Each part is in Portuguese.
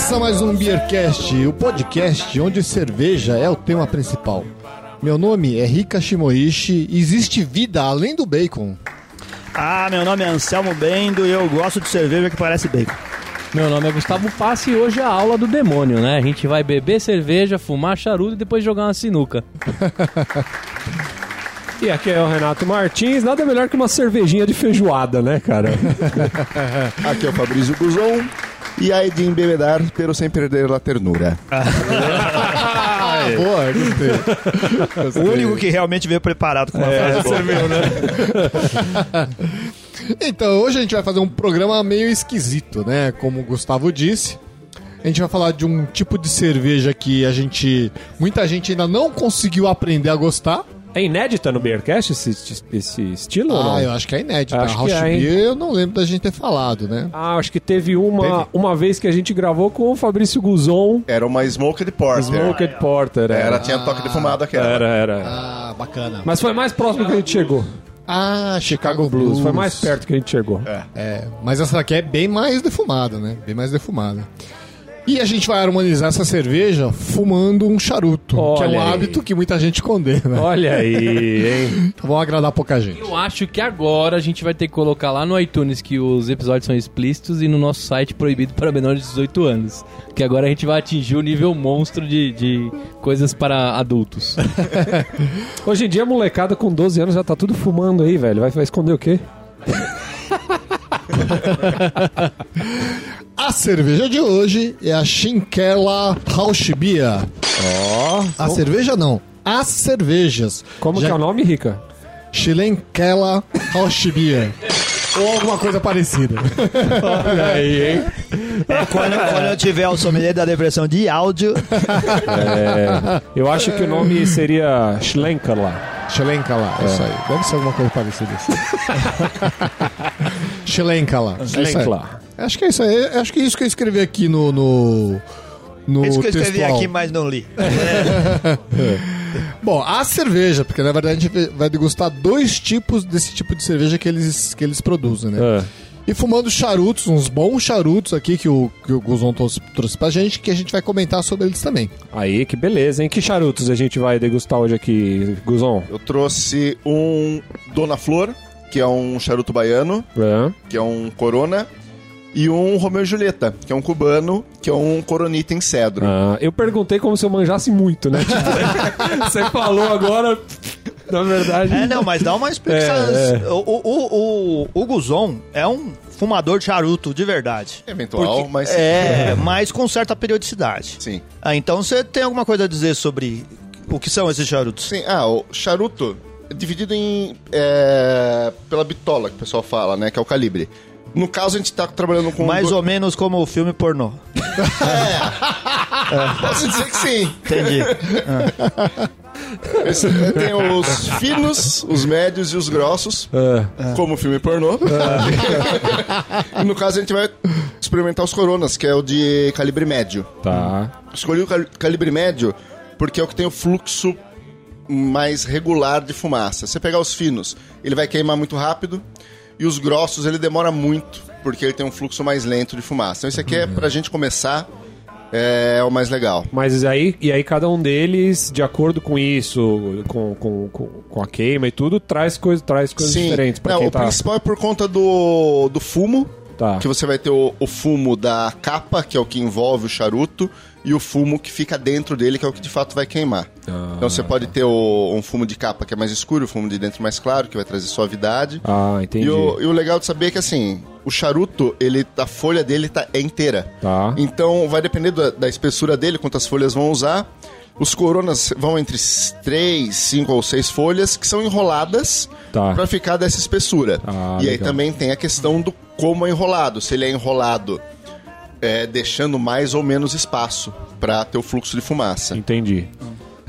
Começa mais um Beercast, o podcast onde cerveja é o tema principal. Meu nome é Rika Shimoishi e existe vida além do bacon. Ah, meu nome é Anselmo Bendo e eu gosto de cerveja que parece bacon. Meu nome é Gustavo Passe e hoje é a aula do demônio, né? A gente vai beber cerveja, fumar charuto e depois jogar uma sinuca. E aqui é o Renato Martins, nada melhor que uma cervejinha de feijoada, né, cara? Aqui é o Fabrício Guzon e aí de embebedar, pero sem perder a ternura. Ah, boa, gostei. O único que realmente veio preparado com uma frase boa. né? Então, hoje a gente vai fazer um programa meio esquisito, né? Como o Gustavo disse. A gente vai falar de um tipo de cerveja que a gente. Muita gente ainda não conseguiu aprender a gostar. É inédita no Beercast esse, esse estilo ou não? Ah, eu acho que é inédito. A Acho House que é? Beer eu não lembro da gente ter falado, né? Ah, acho que teve uma, Teve? uma vez que a gente gravou com o Fabrício Guzon, Era uma Smoked Porter. Smoked Porter. Era, Era, tinha toque de fumada aquela. era, era. Ah, bacana. Mas foi mais próximo que a gente chegou. Ah, Chicago Blues. Foi mais perto que a gente chegou. É, mas essa daqui é bem mais defumada, né? Bem mais defumada. E a gente vai harmonizar essa cerveja fumando um charuto, que é um Olha aí. hábito que muita gente condena. Olha aí, hein? Então vão agradar pouca gente. Eu acho que agora a gente vai ter que colocar lá no iTunes que os episódios são explícitos e no nosso site proibido para menores de 18 anos. Que agora a gente vai atingir o nível monstro de, de coisas para adultos. Hoje em dia a molecada com 12 anos já tá tudo fumando aí, velho. Vai, vai esconder o quê? A cerveja de hoje é a Shinkela Rauschbier. Ó. A cerveja não, as cervejas. Como Já- que é o nome, Rica? Shilenkela Rauschbier. Ou alguma coisa parecida. Olha aí, hein? É, quando, quando eu tiver o sommelier da depressão de áudio, É, eu acho que o nome seria Schlenkala. Shilenkala, é. isso aí. Deve ser alguma coisa parecida assim. Shilenkala. é. Schlenkla. Acho que é isso aí. Acho que é isso que eu escrevi aqui no. no... No é isso que eu escrevi textual. aqui, mas não li. Bom, a cerveja, porque na verdade a gente vai degustar dois tipos desse tipo de cerveja que eles, que eles produzem, né? É. E fumando charutos, uns bons charutos aqui que o, que o Guzon trouxe, trouxe pra gente, que a gente vai comentar sobre eles também. Aí, que beleza, hein? Que charutos a gente vai degustar hoje aqui, Guzon? Eu trouxe um Dona Flor, que é um charuto baiano, É. que é um Corona, e um Romeu e Julieta, que é um cubano, que é um Coronita em cedro. Ah, eu perguntei como se eu manjasse muito, né? Tipo, você falou agora, na verdade. É, não, mas dá uma explicação. É, O, o, o, o, o Guzon é um fumador de charuto de verdade. Eventual, Porque- mas... É, mas com certa periodicidade. Sim. Ah, então você tem alguma coisa a dizer sobre o que são esses charutos? Sim, ah, o charuto é dividido em... é, pela bitola, que o pessoal fala, né? Que é o calibre. No caso, a gente tá trabalhando com... Mais do- ou menos como o filme pornô. Posso dizer que sim. Entendi. Esse- tem os finos, os médios e os grossos, É. como o filme pornô. e no caso a gente vai experimentar os coronas, que é o de calibre médio. Tá. Escolhi o cal- calibre médio porque é o que tem o fluxo mais regular de fumaça. Se você pegar os finos, ele vai queimar muito rápido. E os grossos, ele demora muito, porque ele tem um fluxo mais lento de fumaça. Então esse aqui é pra gente começar, é, o mais legal. Mas aí, e aí cada um deles, de acordo com isso, com, com, com, a queima e tudo, traz, coisa, traz coisas diferentes pra Não, quem o tá... principal é por conta do, do fumo, Tá. que você vai ter o, o fumo da capa, que é o que envolve o charuto, e o fumo que fica dentro dele, que é o que de fato vai queimar. Ah, então você pode ter o- um fumo de capa que é mais escuro, o fumo de dentro mais claro, que vai trazer suavidade. Ah, entendi. E o, e o legal de saber é que assim, o charuto, ele, a folha dele tá, é inteira. Tá. Então vai depender da, da espessura dele, quantas folhas vão usar. Os coronas vão entre 3, 5 ou 6 folhas que são enroladas Tá. pra ficar dessa espessura. Ah, e aí legal. também tem a questão do como é enrolado. Se ele é enrolado é, deixando mais ou menos espaço pra ter o fluxo de fumaça. Entendi.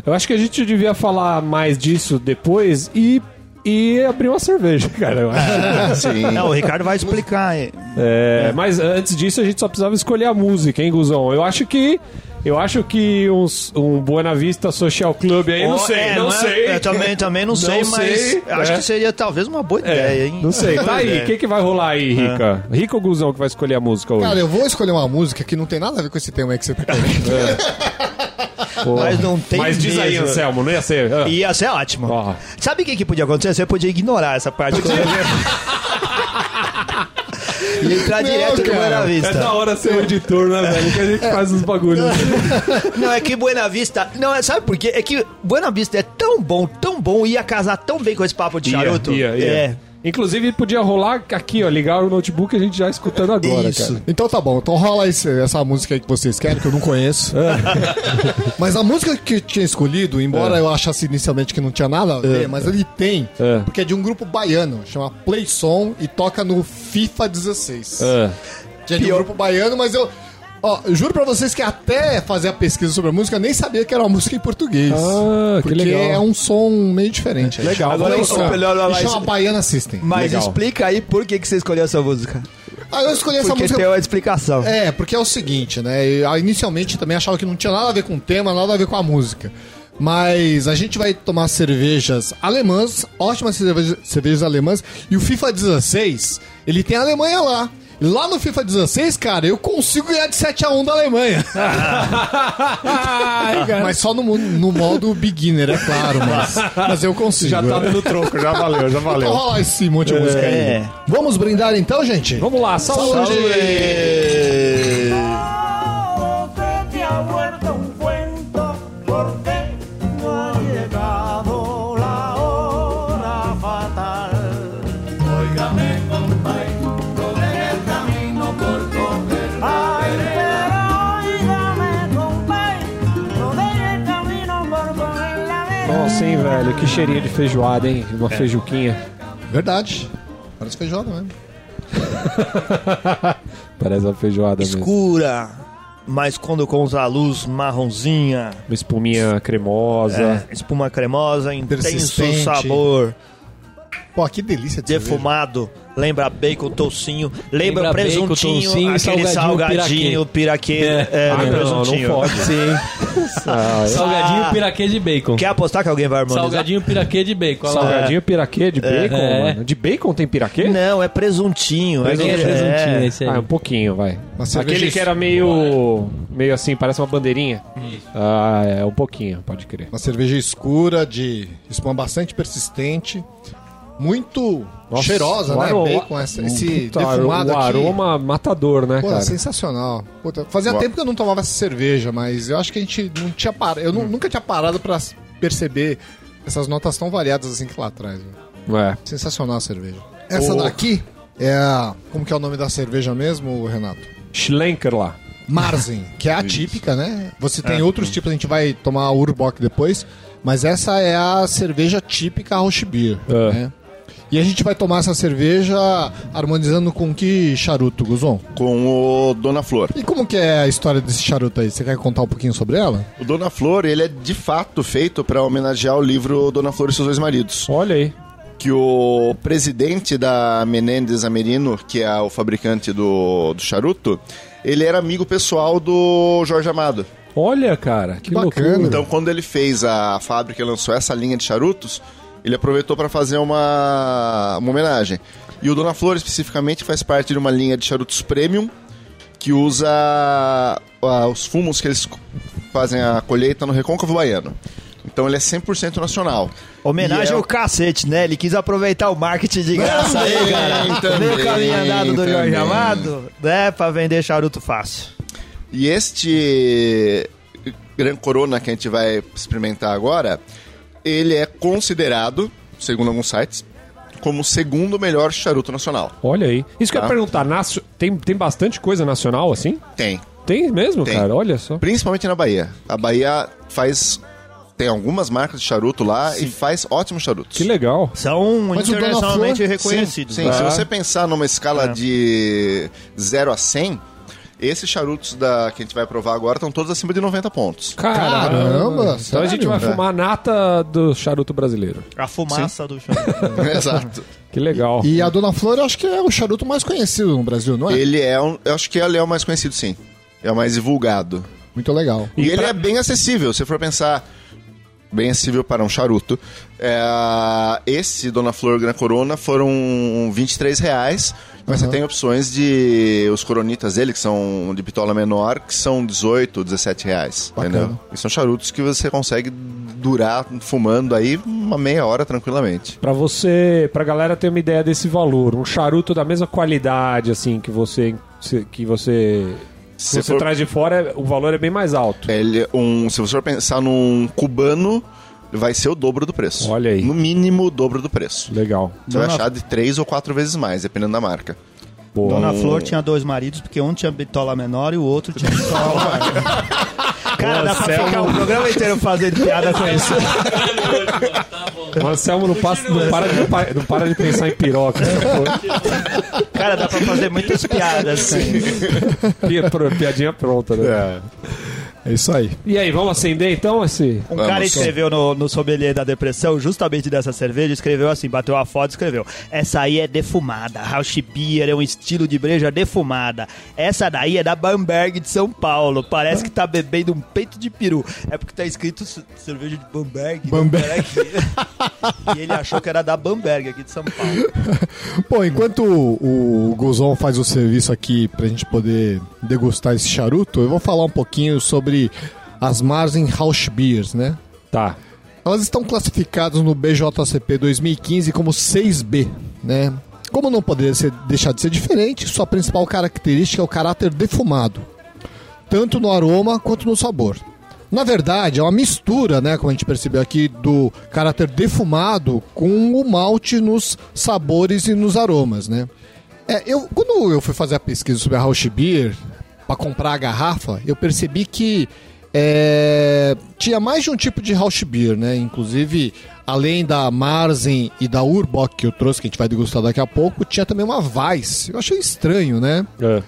Eu acho que a gente devia falar mais disso depois e, e abrir uma cerveja, cara. Eu acho. Sim. Não, o Ricardo vai explicar. É, Mas antes disso, a gente só precisava escolher a música, hein, Guzão? Eu acho que Eu acho que uns, um Buena Vista Social Club aí, não Ó, sei, é, não, é? sei. Eu também, também não, sei, mas sei, acho é. que seria talvez uma boa ideia, hein? Não sei. Tá aí, ideia. o que, que vai rolar aí, Rica? Rica ou Guzão que vai escolher a música hoje? Cara, eu vou escolher uma música que não tem nada a ver com esse tema aí que você tá. Pô. Mas não tem Mas diz aí, mesmo. Anselmo, não ia ser. ah. Ia ser ótimo. Ó. Sabe o que, que podia acontecer? Você podia ignorar essa parte. e entrar Não, direto no cara. Buena É Vista. da hora ser o editor, né, velho? Que a gente faz uns bagulhos. Não, é que Buena Vista. Não, é- sabe por quê? É que Buena Vista é tão bom, tão bom, ia casar tão bem com esse papo de charuto. Ia, ia, ia. É. Inclusive, podia rolar aqui, ó, ligar o notebook e a gente já escutando agora, Isso. cara. Então tá bom, então rola esse- essa música aí que vocês querem, que eu não conheço. mas a música que eu tinha escolhido, embora eu achasse inicialmente que não tinha nada a ver, mas ele tem, É. porque é de um grupo baiano, chama Play Som e toca no FIFA 16. Ah, Que é de um grupo baiano, mas eu. Ó, eu juro pra vocês que até fazer a pesquisa sobre a música, eu nem sabia que era uma música em português. Ah, que porque legal. é um som meio diferente. Legal, Chama agora eu Som. sou melhor lá, chama Baiana System. Mas Legal. explica aí por que, que você escolheu essa música. Ah, eu escolhi essa Porque música tem uma explicação. É, porque é o seguinte, né? Eu, inicialmente também achava que não tinha nada a ver com o tema, nada a ver com a música. Mas a gente vai tomar cervejas alemãs, ótimas cervejas, cervejas alemãs, e o FIFA 16, ele tem a Alemanha lá. Lá no FIFA 16, cara, eu consigo ganhar de 7x1 da Alemanha. mas só no, no modo beginner, é claro, mas, mas eu consigo. já tá dando troco, já valeu, já Então valeu. rola esse monte de música aí. É. Vamos brindar então, gente? Vamos lá, saúde! que Nossa, hein, velho, que cheirinho de feijoada, hein? Uma feijuquinha. Verdade. Parece feijoada mesmo. Parece uma feijoada mesmo. Escura, mas quando com a luz marronzinha, Uma espuminha cremosa. é, espuma cremosa, intenso sabor, Pô, que delícia de cerveja. defumado, lembra bacon, toucinho, lembra, Lembra bacon, presuntinho, toucinho e aquele salgadinho salgadinho, piraquê, é, Ah, no não, não presuntinho. pode. Sim. Ah, Salgadinho Ah. piraquê de bacon. Quer apostar que alguém vai harmonizar? Salgadinho piraquê de bacon. olha lá. Salgadinho piraquê de bacon, É. mano. De bacon tem piraquê? Não, é presuntinho. É presuntinho é. esse aí. Ah, um pouquinho, vai. Cerveja Aquele que era meio. meio assim, parece uma bandeirinha. Ah, é, um pouquinho, pode crer. Uma cerveja escura, de espuma bastante persistente. Muito Nossa, cheirosa, né? aroma- Bacon, essa- esse Puta, defumado O aqui. aroma matador, né, Pô, cara? sensacional. Puta, fazia Uau. tempo que eu não tomava essa cerveja, mas eu acho que a gente não tinha parado. Eu nu- nunca tinha parado pra perceber essas notas tão variadas assim que lá atrás. velho. É. Sensacional a cerveja. Essa daqui é a. Como que é o nome da cerveja mesmo, Renato? Schlenker lá. Marzen, que é a típica, né? Você tem outros tipos, a gente vai tomar a Urbock depois, mas essa é a cerveja típica Rauschbier, É. né? E a gente vai tomar essa cerveja harmonizando com que charuto, Guzon? Com o Dona Flor. E como que é a história desse charuto aí? Você quer contar um pouquinho sobre ela? O Dona Flor, ele é de fato feito para homenagear o livro Dona Flor e seus dois maridos. Olha aí. Que o presidente da Menendez Amerino, que é o fabricante do, do charuto, ele era amigo pessoal do Jorge Amado. Olha, cara. Que, bacana. loucura. Então, quando ele fez a fábrica e lançou essa linha de charutos, ele aproveitou para fazer uma, uma homenagem. E o Dona Flor, especificamente, faz parte de uma linha de charutos premium que usa ah, os fumos que eles fazem a colheita no Recôncavo Baiano. Então, ele é 100% nacional. Homenagem é- ao cacete, né? Ele quis aproveitar o marketing de graça aí, cara. também, Meio caminho andado do Jorge. Amado, né? Pra vender charuto fácil. E este Gran Corona que a gente vai experimentar agora, ele é considerado, segundo alguns sites, como o segundo melhor charuto nacional. Olha aí. Isso que eu ia Tá. perguntar, nacio- tem, tem bastante coisa nacional assim? Tem. Tem mesmo, Tem. cara? Olha só. Principalmente na Bahia. A Bahia faz. Tem algumas marcas de charuto lá e faz ótimos charutos. Que legal. São Mas internacionalmente Flor- reconhecidos. Sim, né? se você pensar numa escala É. de 0 a 100, esses charutos da, que a gente vai provar agora estão todos acima de 90 pontos. Caramba, Então a sério? gente vai É. fumar a nata do charuto brasileiro. A fumaça do charuto. Exato. Que legal. E a Dona Flor, eu acho que é o charuto mais conhecido no Brasil, não é? Ele é um. Eu acho que ele é o mais conhecido, sim. É o mais divulgado. Muito legal. E, ele é bem acessível, se for pensar. Bem acessível para um charuto. É, esse Dona Flor Gran Corona foram 23 reais. Mas você tem opções de. Os coronitas dele, que são de pitola menor, que são 18, 17 reais. Bacana. Entendeu? E são charutos que você consegue durar fumando aí uma meia hora tranquilamente. Pra você, pra galera ter uma ideia desse valor, um charuto da mesma qualidade, assim, que você. que você. Se Se você for- traz de fora, o valor é bem mais alto. Ele, um, se você for pensar num cubano, vai ser o dobro do preço. Olha aí. No mínimo, o dobro do preço. Legal. Você vai Dona- achar de três ou quatro vezes mais, dependendo da marca. Boa. Dona Flor tinha dois maridos, porque um tinha bitola menor e o outro tinha bitola maior. Cara, dá pra ficar o programa inteiro fazendo piada com isso. O Anselmo não, passa, não, para de, não para de pensar em piroca. porra. Cara, dá pra fazer muitas piadas. Assim. Pi- pro- Piadinha pronta, né? É isso aí. E aí, vamos acender então esse. Um Vamos. cara escreveu no, no sommelier da depressão, justamente dessa cerveja, escreveu assim, bateu a foto e escreveu: Essa aí é defumada. Rausch Beer é um estilo de breja defumada. Essa daí é da Bamberg de São Paulo. Parece que tá bebendo um peito de peru. É porque tá escrito ce- cerveja de Bamberg. Bamberg. e ele achou que era da Bamberg aqui de São Paulo. Bom, enquanto o, o Guzon faz o serviço aqui pra gente poder degustar esse charuto, eu vou falar um pouquinho sobre as Marzen Beers, né? Tá. Elas estão classificadas no BJCP 2015 como 6B, né? Como não poderia ser, deixar de ser diferente, sua principal característica é o caráter defumado, tanto no aroma quanto no sabor. Na verdade, é uma mistura, né, como a gente percebeu aqui, do caráter defumado com o malte nos sabores e nos aromas, né? É, eu, quando eu fui fazer a pesquisa sobre a Rausch Beer, para comprar a garrafa, eu percebi que é, tinha mais de um tipo de Rausch Beer, né? Inclusive, além da Marzen e da Urbock que eu trouxe, que a gente vai degustar daqui a pouco, tinha também uma Weiss. Eu achei estranho, né? É.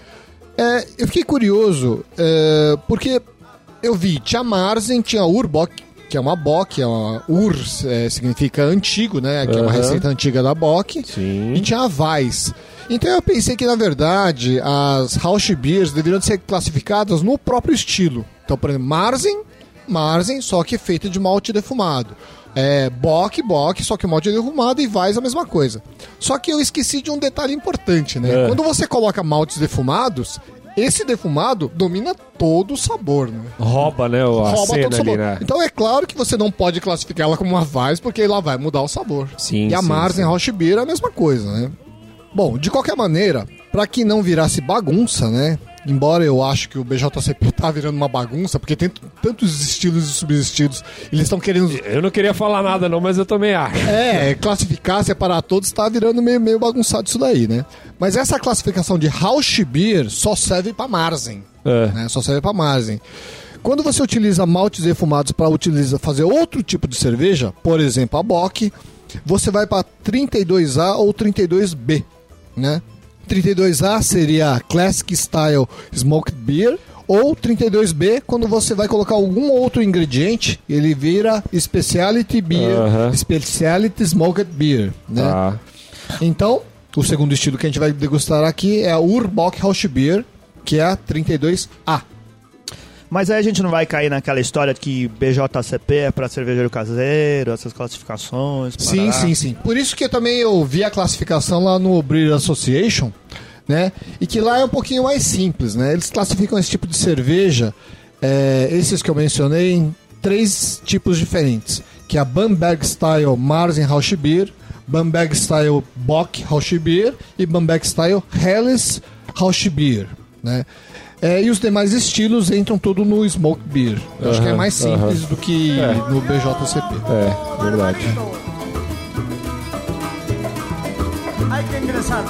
É, eu fiquei curioso, é, porque eu vi, tinha Marzen, tinha Urbock, que é uma Bock, é uma Ur é, significa antigo, né? Que é uma receita antiga da Bock. Sim. E tinha a Weiss. Então eu pensei que, na verdade, as Rausch Beers deveriam ser classificadas no próprio estilo. Então, por exemplo, Marzen, Marzen, só que feita de malte defumado. É, Bock, Bock, só que malte defumado e Weiss a mesma coisa. Só que eu esqueci de um detalhe importante, né? É. Quando você coloca maltes defumados, esse defumado domina todo o sabor, né? Rouba, né? A Rouba todo o ali, sabor. né? Então é claro que você não pode classificar ela como uma Weiss, porque ela vai mudar o sabor. Sim, E a sim, Marzen sim. Roche Beer é a mesma coisa, né? Bom, de qualquer maneira, pra que não virasse bagunça, né? Embora eu acho que o BJCP tá virando uma bagunça, porque tem tantos estilos e subestilos, eles estão querendo Eu não queria falar nada, não, mas eu também acho. é, classificar, separar todos, tá virando meio, meio bagunçado isso daí, né? Mas essa classificação de Rausch Beer só serve pra Marzen. É. né? Só serve pra Marzen. Quando você utiliza maltes defumados para utilizar fazer outro tipo de cerveja, por exemplo, a Bock, você vai para 32A ou 32B, né? 32A seria Classic Style Smoked Beer ou 32B quando você vai colocar algum outro ingrediente, ele vira Specialty Beer, Aham. Specialty Smoked Beer, né? Tá. Então, o segundo estilo que a gente vai degustar aqui é a Urbock Rausch Beer, que é a 32A. Mas aí a gente não vai cair naquela história de que BJCP é pra cervejeiro caseiro, essas classificações. Sim, parará. sim, sim. Por isso que eu também eu vi a classificação lá no Brewer Association, né? E que lá é um pouquinho mais simples, né? Eles classificam esse tipo de cerveja, é, esses que eu mencionei, em três tipos diferentes. Que é a Bamberg Style Marzen Rausch Beer, Bamberg Style Bock Rausch Beer e Bamberg Style Helles Rausch Beer, né? É, e os demais estilos entram tudo no Smoke Beer. Eu acho que é mais simples do que É. no BJCP. É, verdade. Hay que ingresar.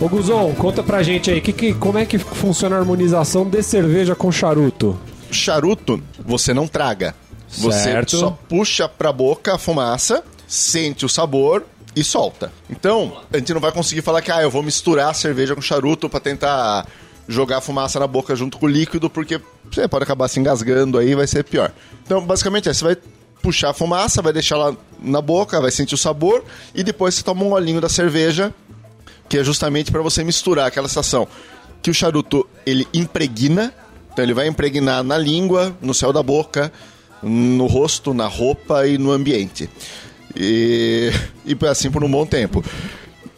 Ô Guzon, conta pra gente aí, que, que, como é que funciona a harmonização de cerveja com charuto? Charuto, você não traga. Você Certo. só puxa pra boca a fumaça, sente o sabor e solta. Então, a gente não vai conseguir falar que ah, eu vou misturar a cerveja com charuto pra tentar jogar fumaça na boca junto com o líquido, porque você pode acabar se engasgando aí, vai ser pior. Então, basicamente é, você vai puxar a fumaça, vai deixar ela na boca, vai sentir o sabor e depois você toma um olhinho da cerveja que é justamente para você misturar aquela sensação que o charuto ele impregna, então ele vai impregnar na língua, no céu da boca, no rosto, na roupa e no ambiente. E, e assim por um bom tempo.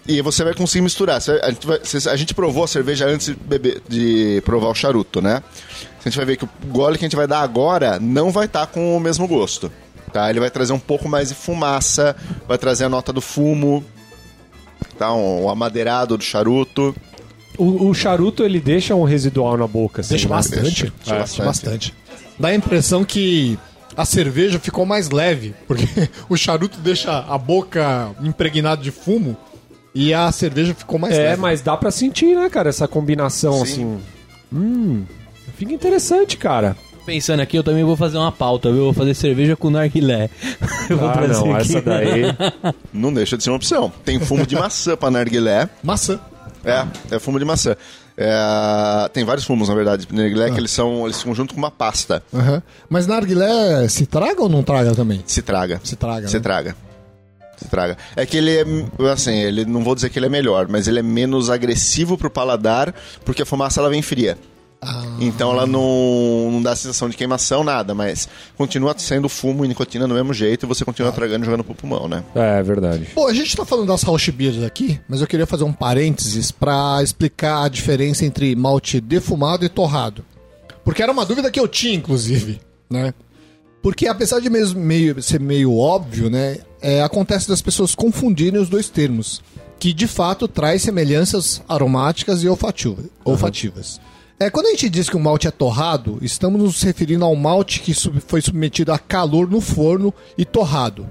E você vai conseguir misturar. A gente, vai- a gente provou a cerveja antes de, beber, de provar o charuto, né? A gente vai ver que o gole que a gente vai dar agora não vai estar com o mesmo gosto. Tá? Ele vai trazer um pouco mais de fumaça, vai trazer a nota do fumo, tá? um, o amadeirado do charuto. O, o charuto, ele deixa um residual na boca, assim, Deixa né? bastante. Deixa, deixa É, bastante. bastante. Dá a impressão que a cerveja ficou mais leve, porque o charuto deixa a boca impregnada de fumo e a cerveja ficou mais É, leve. mas dá pra sentir, né, cara, essa combinação, Sim. assim. Hum, fica interessante, cara. Pensando aqui, eu também vou fazer uma pauta, viu? Eu Vou fazer cerveja com narguilé. Eu vou Ah, trazer não, aqui. essa daí... Não deixa de ser uma opção. Tem fumo de maçã para narguilé. Maçã. É, é fumo de maçã. É, tem vários fumos, na verdade, de narguilé, que eles são eles ficam junto com uma pasta. Aham. Mas narguilé se traga ou não traga também? Se traga. Se traga, Se né? traga. Se traga. É que ele é, assim, ele não vou dizer que ele é melhor, mas ele é menos agressivo pro paladar, porque a fumaça ela vem fria. Ah. Então ela não, não dá sensação de queimação, nada, mas continua sendo fumo e nicotina do mesmo jeito e você continua tragando e jogando pro pulmão, né? É, verdade. Pô, a gente tá falando das Rausch Beers aqui, mas eu queria fazer um parênteses pra explicar a diferença entre malte defumado e torrado. Porque era uma dúvida que eu tinha, inclusive, né? Porque apesar de mesmo meio, ser meio óbvio, né? é, acontece das pessoas confundirem os dois termos. Que de fato traz semelhanças aromáticas e olfativa- olfativas. É, quando a gente diz que o malte é torrado, estamos nos referindo ao malte que sub- foi submetido a calor no forno e torrado.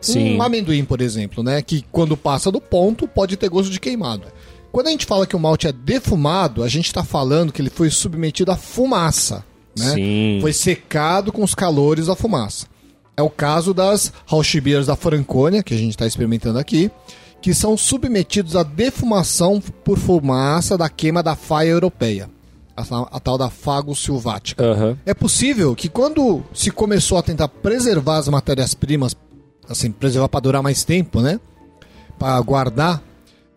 Sim. Um amendoim, por exemplo, né? Que quando passa do ponto pode ter gosto de queimado. Quando a gente fala que o malte é defumado, a gente está falando que ele foi submetido à fumaça. Né? Sim. Foi secado com os calores da fumaça. É o caso das Rausch Beers da Franconia, que a gente está experimentando aqui, que são submetidos à defumação por fumaça da queima da faia europeia, a, a tal da fago silvática. Aham. É possível que quando se começou a tentar preservar as matérias-primas, assim, preservar para durar mais tempo, né? Para guardar,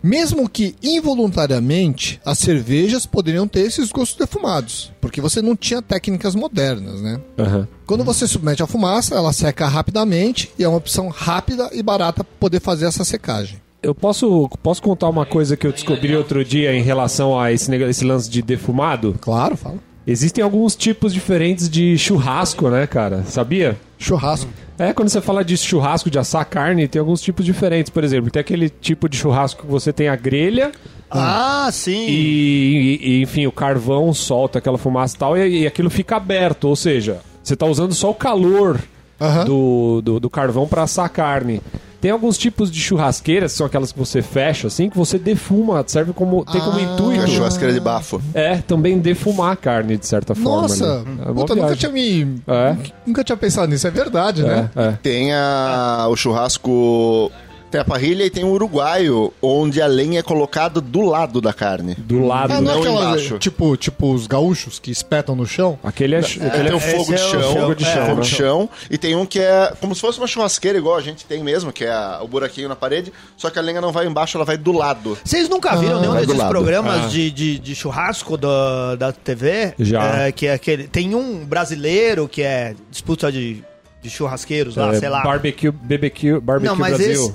mesmo que involuntariamente, as cervejas poderiam ter esses gostos defumados, porque você não tinha técnicas modernas, né? Aham. Quando você submete a fumaça, ela seca rapidamente e é uma opção rápida e barata para poder fazer essa secagem. Eu posso, posso contar uma coisa que eu descobri outro dia em relação a esse, esse lance de defumado? Claro, fala. Existem alguns tipos diferentes de churrasco, né, cara? Sabia? Churrasco. É, quando você fala de churrasco de assar carne, tem alguns tipos diferentes. Por exemplo, tem aquele tipo de churrasco que você tem a grelha Ah, sim. e, e- enfim, o carvão solta aquela fumaça e tal, e, e aquilo fica aberto. Ou seja, você tá usando só o calor Aham. do, do, do carvão para assar carne. Tem alguns tipos de churrasqueiras, que são aquelas que você fecha, assim, que você defuma, serve como. tem como Que é a intuito. churrasqueira de bafo. É, também defumar a carne, de certa forma. Nossa, né? É puta, nunca tinha me. É. Nunca tinha pensado nisso, é verdade, né? É, é. Tem a, o churrasco. Tem a parrilha e tem o uruguaio, onde a lenha é colocada do lado da carne. Do lado. Ah, não é Não aquela, embaixo. tipo, tipo os gaúchos que espetam no chão? Aquele é, aquele tem é o fogo de esse é o chão, fogo de chão, fogo né? de chão, e tem um que é como se fosse uma churrasqueira igual a gente tem mesmo, que é a- o buraquinho na parede, só que a lenha não vai embaixo, ela vai do lado. Vocês nunca viram Ah, nenhum desses lado. programas Ah. de, de, de churrasco da, da TV? Já. É, que é aquele, tem um brasileiro que é disputa de, de churrasqueiros lá, é, sei lá. Barbecue, BBQ, barbecue Não, mas Brasil. esse-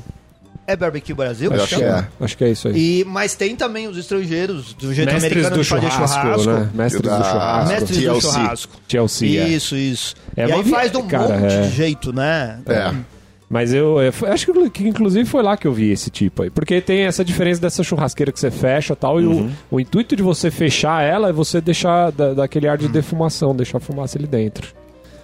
É Barbecue Brasil? Eu acho chama? que é. Acho que é isso aí. E, mas tem também os estrangeiros, do jeito Mestres americano do de fazer churrasco, churrasco. né? Mestres do churrasco. Mestres do TLC. churrasco. Chelsea, é. Isso, isso. É e aí faz de um cara, monte é. de jeito, né? É. Mas eu, eu acho que, que inclusive foi lá que eu vi esse tipo aí. Porque tem essa diferença dessa churrasqueira que você fecha e tal. E Uhum. o, o intuito de você fechar ela é você deixar da, daquele ar de defumação, deixar a fumaça ali dentro.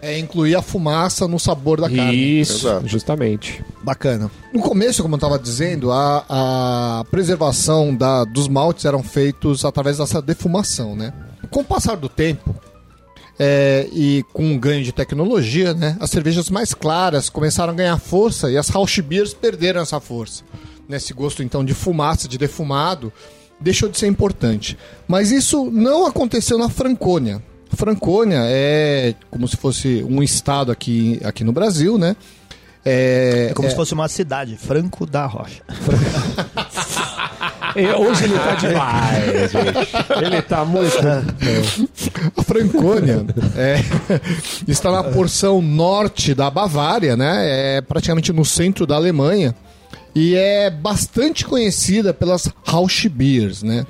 É incluir a fumaça no sabor da carne. Isso, Exato. justamente. Bacana. No começo, como eu estava dizendo, a, a preservação da, dos maltes eram feitos através dessa defumação, né? Com o passar do tempo é, e com um ganho de tecnologia, né? As cervejas mais claras começaram a ganhar força e as Rausch Beers perderam essa força. Nesse gosto, então, de fumaça, de defumado, deixou de ser importante. Mas isso não aconteceu na Franconia. Franconia é como se fosse um estado aqui, aqui no Brasil, né? É, É como é- se fosse uma cidade, Franco da Rocha. E Hoje ele tá demais, gente. Ele tá muito. A Franconia é, está na porção norte da Bavária, né? É praticamente no centro da Alemanha e é bastante conhecida pelas Rauschbiers, né?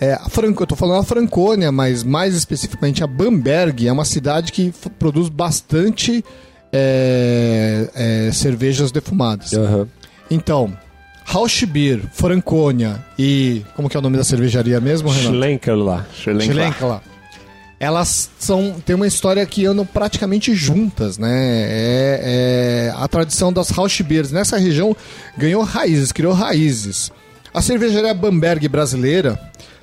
É, a Franco, eu tô falando a Franconia, mas mais especificamente a Bamberg é uma cidade que produz bastante é, é, cervejas defumadas. Aham. Então, Rauschbier, Franconia e como que é o nome da cervejaria mesmo, Renato? Chilenka lá. Elas são têm uma história que andam praticamente juntas, né? É, é- a tradição das Rauschbiers nessa região ganhou raízes, criou raízes. A cervejaria Bamberg brasileira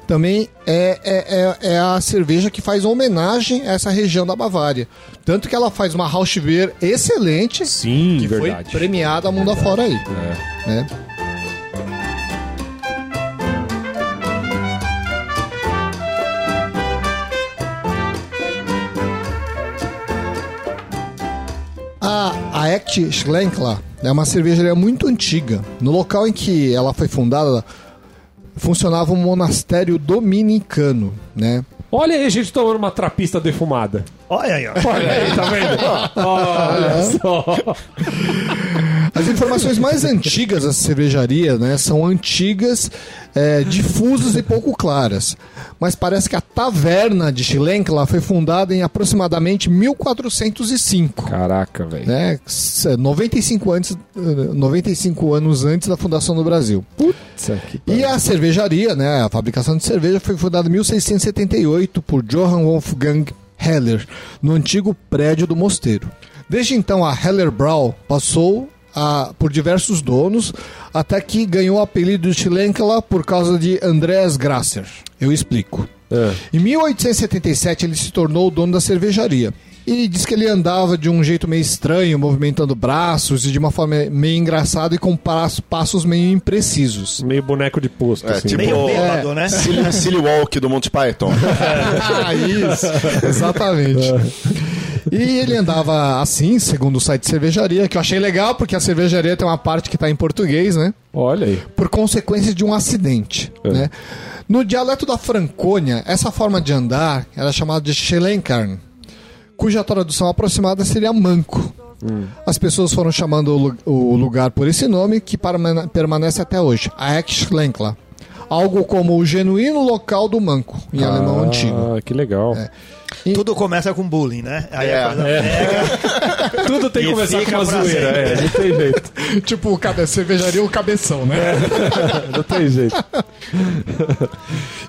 também é, é, é, é a cerveja que faz homenagem a essa região da Bavária. Tanto que ela faz uma Rauschbier excelente, Sim, que verdade. foi premiada mundo afora aí. Né? A, a Act Schlenkla é uma cervejaria muito antiga. No local em que ela foi fundada, funcionava um monastério dominicano, né? Olha aí a gente tomando uma trapista defumada. Olha aí, ó. Olha aí, tá vendo? Olha só. As informações mais antigas da cervejaria né, são antigas, é, difusas e pouco claras. Mas parece que a taverna de Chilenkla foi fundada em aproximadamente 1405. Caraca, velho. Né, s- 95, antes, eh, 95 anos antes da fundação do Brasil. Putz, que E a cervejaria, né, a fabricação de cerveja foi fundada em 1678 por Johann Wolfgang Heller, no antigo prédio do mosteiro. Desde então, a Heller Brau passou a- por diversos donos, até que ganhou o apelido de Chilenkala por causa de Andreas Grasser. Eu explico. É. Em 1877 ele se tornou o dono da cervejaria. E diz que ele andava de um jeito meio estranho, movimentando braços e de uma forma meio engraçada e com pas- passos meio imprecisos. Meio boneco de posto, É, assim. tipo- Meio Pô, bêbado, né? Silly, Silly Walk do Monty Python. ah, isso. Exatamente. E ele andava assim, segundo o site de cervejaria, que eu achei legal, porque a cervejaria tem uma parte que está em português, né? Olha aí. Por consequência de um acidente, É. né? No dialeto da Franconia, essa forma de andar era chamada de Schelenkarn, cuja tradução aproximada seria manco. As pessoas foram chamando o lu- o lugar por esse nome, que permane- permanece até hoje, a Ekschlenkla. Algo como o genuíno local do manco, em alemão antigo. Ah, que legal. Tudo começa com bullying, né? Aí É. a coisa pega. Tudo tem que E começar com uma zoeira. É, não tem jeito. tipo, o cabe cervejaria o cabeção, né? Não tem jeito.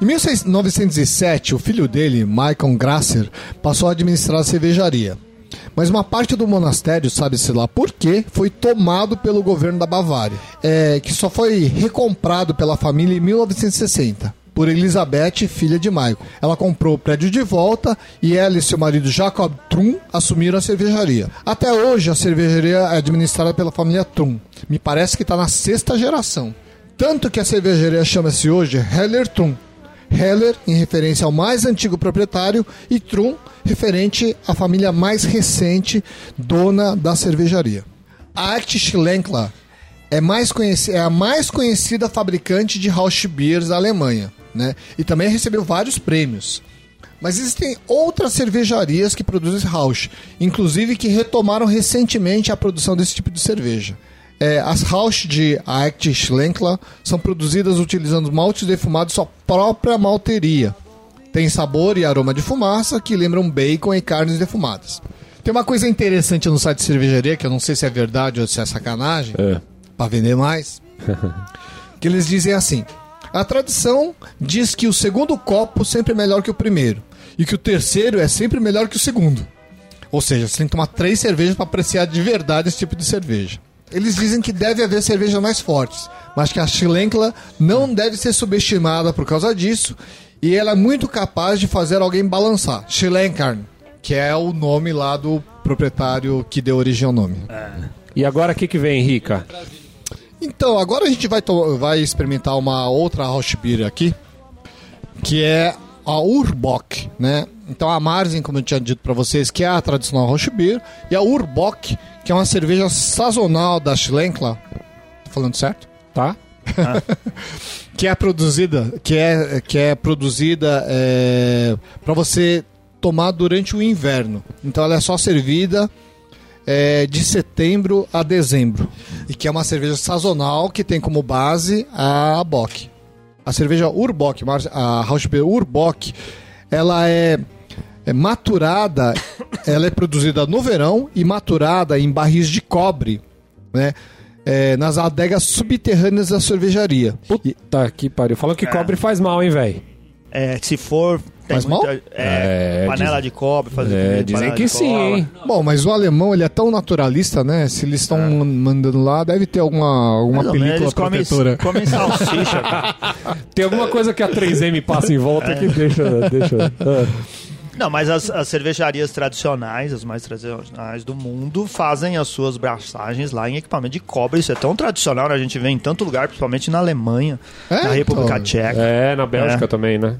Em 1907, o filho dele, Michael Grasser, passou a administrar a cervejaria. Mas uma parte do monastério, sabe-se lá por quê, foi tomado pelo governo da Bavária, é, que só foi recomprado pela família em 1960. Por Elizabeth, filha de Michael. Ela comprou o prédio de volta e ela e seu marido Jacob Trum assumiram a cervejaria. Até hoje, a cervejaria é administrada pela família Trum. Me parece que está na sexta geração. Tanto que a cervejaria chama-se hoje Heller Trum. Heller, em referência ao mais antigo proprietário, e Trum, referente à família mais recente dona da cervejaria. A Act Schlenkla é, mais é a mais conhecida fabricante de Rauschbiers da Alemanha, né? E também recebeu vários prêmios. Mas existem outras cervejarias que produzem Rausch, inclusive que retomaram recentemente a produção desse tipo de cerveja. É, as Rausch de Act Schlenkla são produzidas utilizando maltes defumados sua própria malteria. Tem sabor e aroma de fumaça que lembram bacon e carnes defumadas. Tem uma coisa interessante no site de cervejaria, que eu não sei se é verdade ou se é sacanagem, É. para vender mais, que eles dizem assim: a tradição diz que o segundo copo sempre é melhor que o primeiro e que o terceiro é sempre melhor que o segundo. Ou seja, você tem que tomar três cervejas para apreciar de verdade esse tipo de cerveja. Eles dizem que deve haver cervejas mais fortes, mas que a Schlenkla não deve ser subestimada por causa disso e ela é muito capaz de fazer alguém balançar. Schlenkarn, que é o nome lá do proprietário que deu origem ao nome. E agora o que, que vem, Rica? Então, agora a gente vai, vai experimentar uma outra Rauschbier aqui, que é a Urbock, né? Então a Marzen, como eu tinha dito para vocês, que é a tradicional Rauschbier, e a Urbock, que é uma cerveja sazonal da Schlenkla. Tô falando certo? Tá? que é produzida, que é, que é produzida é, para você tomar durante o inverno. Então ela é só servida é, de setembro a dezembro. E que é uma cerveja sazonal que tem como base a Bock. A cerveja Urbock, a Rauschbeer Urbock, ela é, é maturada, ela é produzida no verão e maturada em barris de cobre, né? É, nas adegas subterrâneas da cervejaria. Puta que pariu. Falam que cobre faz mal, hein, velho? É, se for. Tem Faz mal? muita- É, É, panela dizem- de cobre, fazer É, dizem que sim, hein? Bom, mas o alemão ele é tão naturalista, né? Se eles estão mandando lá, deve ter alguma, alguma película eles comem, protetora. comem salsicha, cara. Tem alguma coisa que a 3M passa em volta que deixa. deixa. Não, mas as, as cervejarias tradicionais, as mais tradicionais do mundo, fazem as suas braçagens lá em equipamento de cobre. Isso é tão tradicional, né? A gente vê em tanto lugar, principalmente na Alemanha, É, na República então. Tcheca, É, na Bélgica É. também, né?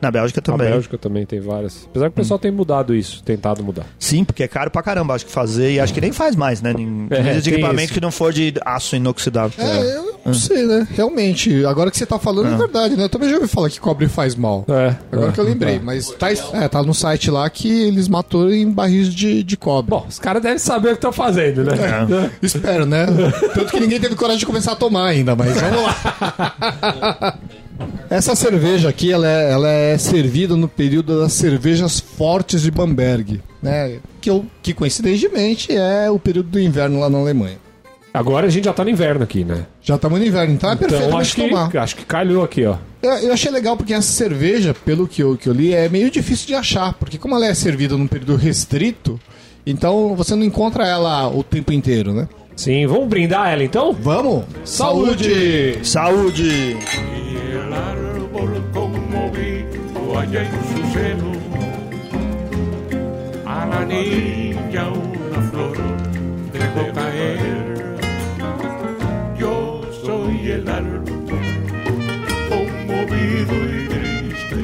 Na Bélgica Na também. Bélgica também tem várias. Apesar que o pessoal tem mudado isso, tentado mudar. Sim, porque é caro pra caramba, acho que fazer, e acho que nem faz mais, né? Nem, É, precisa de equipamento isso. que não for de aço inoxidável. É, eu não sei, né? Realmente, agora que você tá falando é verdade, né? Eu também já ouvi falar que cobre faz mal. É. Agora é. que eu lembrei, mas tá, é, tá no site lá que eles maturam em barris de, de cobre. Bom, os caras devem saber o que estão fazendo, né? Espero, né? Tanto que ninguém teve coragem de começar a tomar ainda, mas vamos lá. Essa cerveja aqui, ela é, ela é servida no período das cervejas fortes de Bamberg, né? Que, eu, que coincidentemente é o período do inverno lá na Alemanha. Agora a gente já tá no inverno aqui, né? Já estamos no inverno, então é perfeito Então acho gente tomar. que, acho que calhou aqui, ó. Eu, eu achei legal porque essa cerveja, pelo que eu, que eu li, é meio difícil de achar. Porque como ela é servida num período restrito, então você não encontra ela o tempo inteiro, né? Sim, vamos brindar ela então? Vamos! Saúde! Saúde! A la niña una flor dejó caer. Yo soy el árbol conmovido y triste.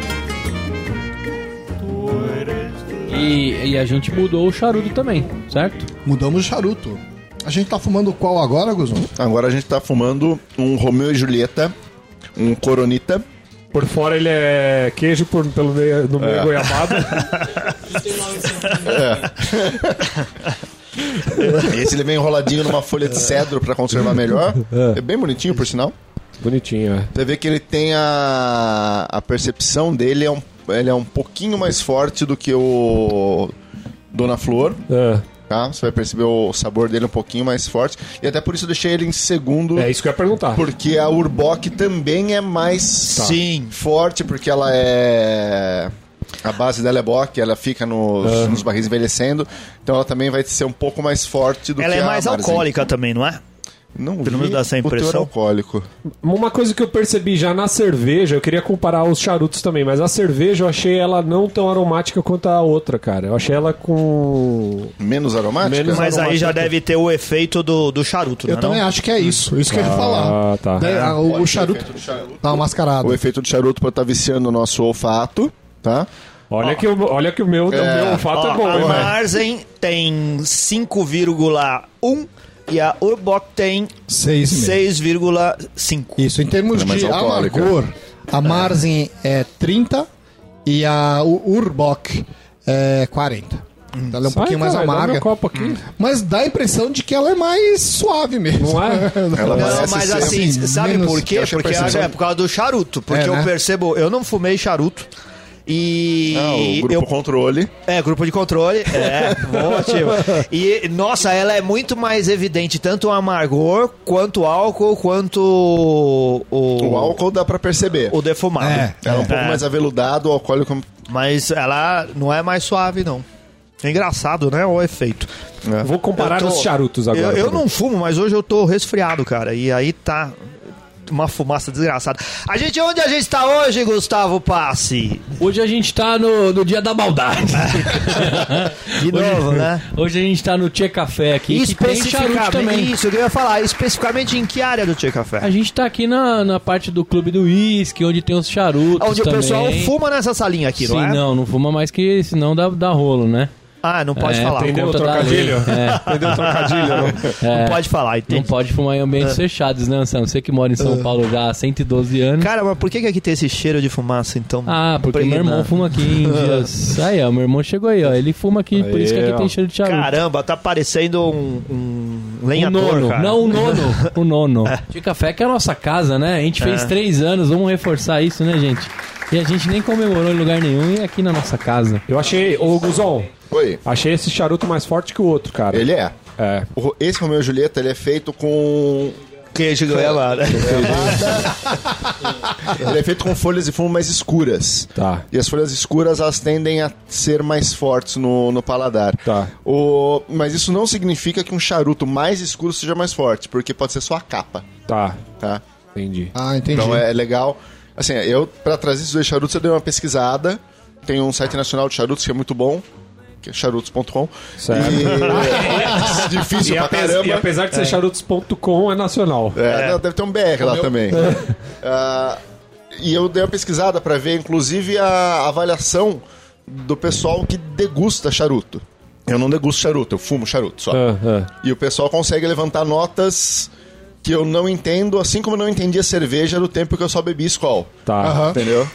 Tú eres la E, e a gente mudou o charuto também, certo? Mudamos o charuto. A gente tá fumando qual agora, Guzão? Agora a gente tá fumando um Romeu e Julieta, um Coronita. Por fora ele é queijo, por, pelo meio, no meio É. goiabada. Esse ele vem enroladinho numa folha de cedro pra conservar melhor. É bem bonitinho, por sinal. Bonitinho, é. Você vê que ele tem a, a percepção dele é um, ele é um pouquinho mais forte do que o Dona Flor, É. tá? Você vai perceber o sabor dele um pouquinho mais forte. E até por isso eu deixei ele em segundo, É isso que eu ia perguntar. porque a Urbock também é mais Sim. forte, porque ela é... A base dela é Bock, ela fica nos, Ah. nos barris envelhecendo, então ela também vai ser um pouco mais forte do Ela que é a mais Marzen. alcoólica também, não é? Não Pelo vi menos dá essa o teor impressão. alcoólico. Uma coisa que eu percebi já na cerveja, eu queria comparar os charutos também, mas a cerveja eu achei ela não tão aromática quanto a outra, cara. Eu achei ela com. Menos aromática? Menos Mas aí aromática. já deve ter o efeito do, do charuto, Eu né? também não? acho que é isso. Isso que eu ia Ah, falar. tá. Daí, ah, o, o charuto tá uma mascarada. O efeito do charuto pode estar viciando o nosso olfato, tá? Olha, que, o, olha que o meu, É. o meu olfato Ó, é bom, a velho? Marzen tem 5,1 e a Urbock tem Seis e meio. 6,5. Isso, em termos é de alcoólica. amargor, a Marzen é 30 e a U- Urbock é 40. Então ela é um Sai, pouquinho mais cara, amarga. aqui. Mas dá a impressão de que ela é mais suave mesmo. Não é? Ela Não, mas assim, assim, sabe menos- por quê? Porque percepção- é por causa do charuto. Porque É, né? eu percebo, eu não fumei charuto. E Ah, o grupo eu controle. É, grupo de controle. É, ótimo. E, nossa, ela é muito mais evidente, tanto o amargor, quanto o álcool, quanto o, o, O álcool dá pra perceber. o defumado. É, Ela é um pouco mais aveludado, o alcoólico. Mas ela não é mais suave, não. É engraçado, né? O efeito. É. Vou comparar tô- os charutos agora. Eu, eu não fumo, mas hoje eu tô resfriado, cara. E aí tá uma fumaça desgraçada. A gente, onde a gente tá hoje, Gustavo Passe? Hoje a gente tá no, no dia da maldade. De novo, hoje, né? Hoje a gente tá no Tchê Café aqui, também. Isso, eu queria falar. Especificamente em que área do Tchê Café? A gente tá aqui na, na parte do clube do uísque, onde tem os charutos Onde também. o pessoal fuma nessa salinha aqui, Sim, não é? não, não fuma mais que senão dá, dá rolo, né? Ah, não pode É, falar. Entendeu o trocadilho? É. Entendeu o trocadilho? não? Não pode falar, Não entende? pode fumar em ambientes fechados, né, Anselmo? Você que mora em São Paulo já há 112 anos. Cara, mas por que, que aqui tem esse cheiro de fumaça, então? Ah, porque meu irmão fuma aqui em dias. Aí, ó, meu irmão chegou aí, ó. Ele fuma aqui, por isso que Aí, aqui ó. tem cheiro de charuto. Caramba, tá parecendo um, um lenhador, nono. cara. Não, o nono. O nono. De café que é a nossa casa, né? A gente fez É. três anos, vamos reforçar isso, né, gente? E a gente nem comemorou em lugar nenhum e aqui na nossa casa. Eu achei, ô Guzon, Oi. achei esse charuto mais forte que o outro, cara. Ele é. É. O- Esse Romeu e Julieta, ele é feito com... Queijo goiabada. Ele é feito com folhas de fumo mais escuras. Tá. E as folhas escuras, elas tendem a ser mais fortes no, no paladar. Tá. O, mas isso não significa que um charuto mais escuro seja mais forte, porque pode ser só a capa, Tá. tá? Entendi. Ah, entendi. Então é legal. Assim, eu, pra trazer esses dois charutos, eu dei uma pesquisada. Tem um site nacional de charutos que é muito bom, que é charutos.com. Certo. E... Difícil E, pra ape- caramba. e apesar de ser charutos.com, é nacional. É, não, deve ter um BR lá também. Ah, e eu dei uma pesquisada pra ver, inclusive, a avaliação do pessoal que degusta charuto. Eu não degusto charuto, eu fumo charuto só. Ah. E o pessoal consegue levantar notas que eu não entendo, assim como eu não entendia cerveja do tempo que eu só bebi Skol. Tá. Aham. Entendeu?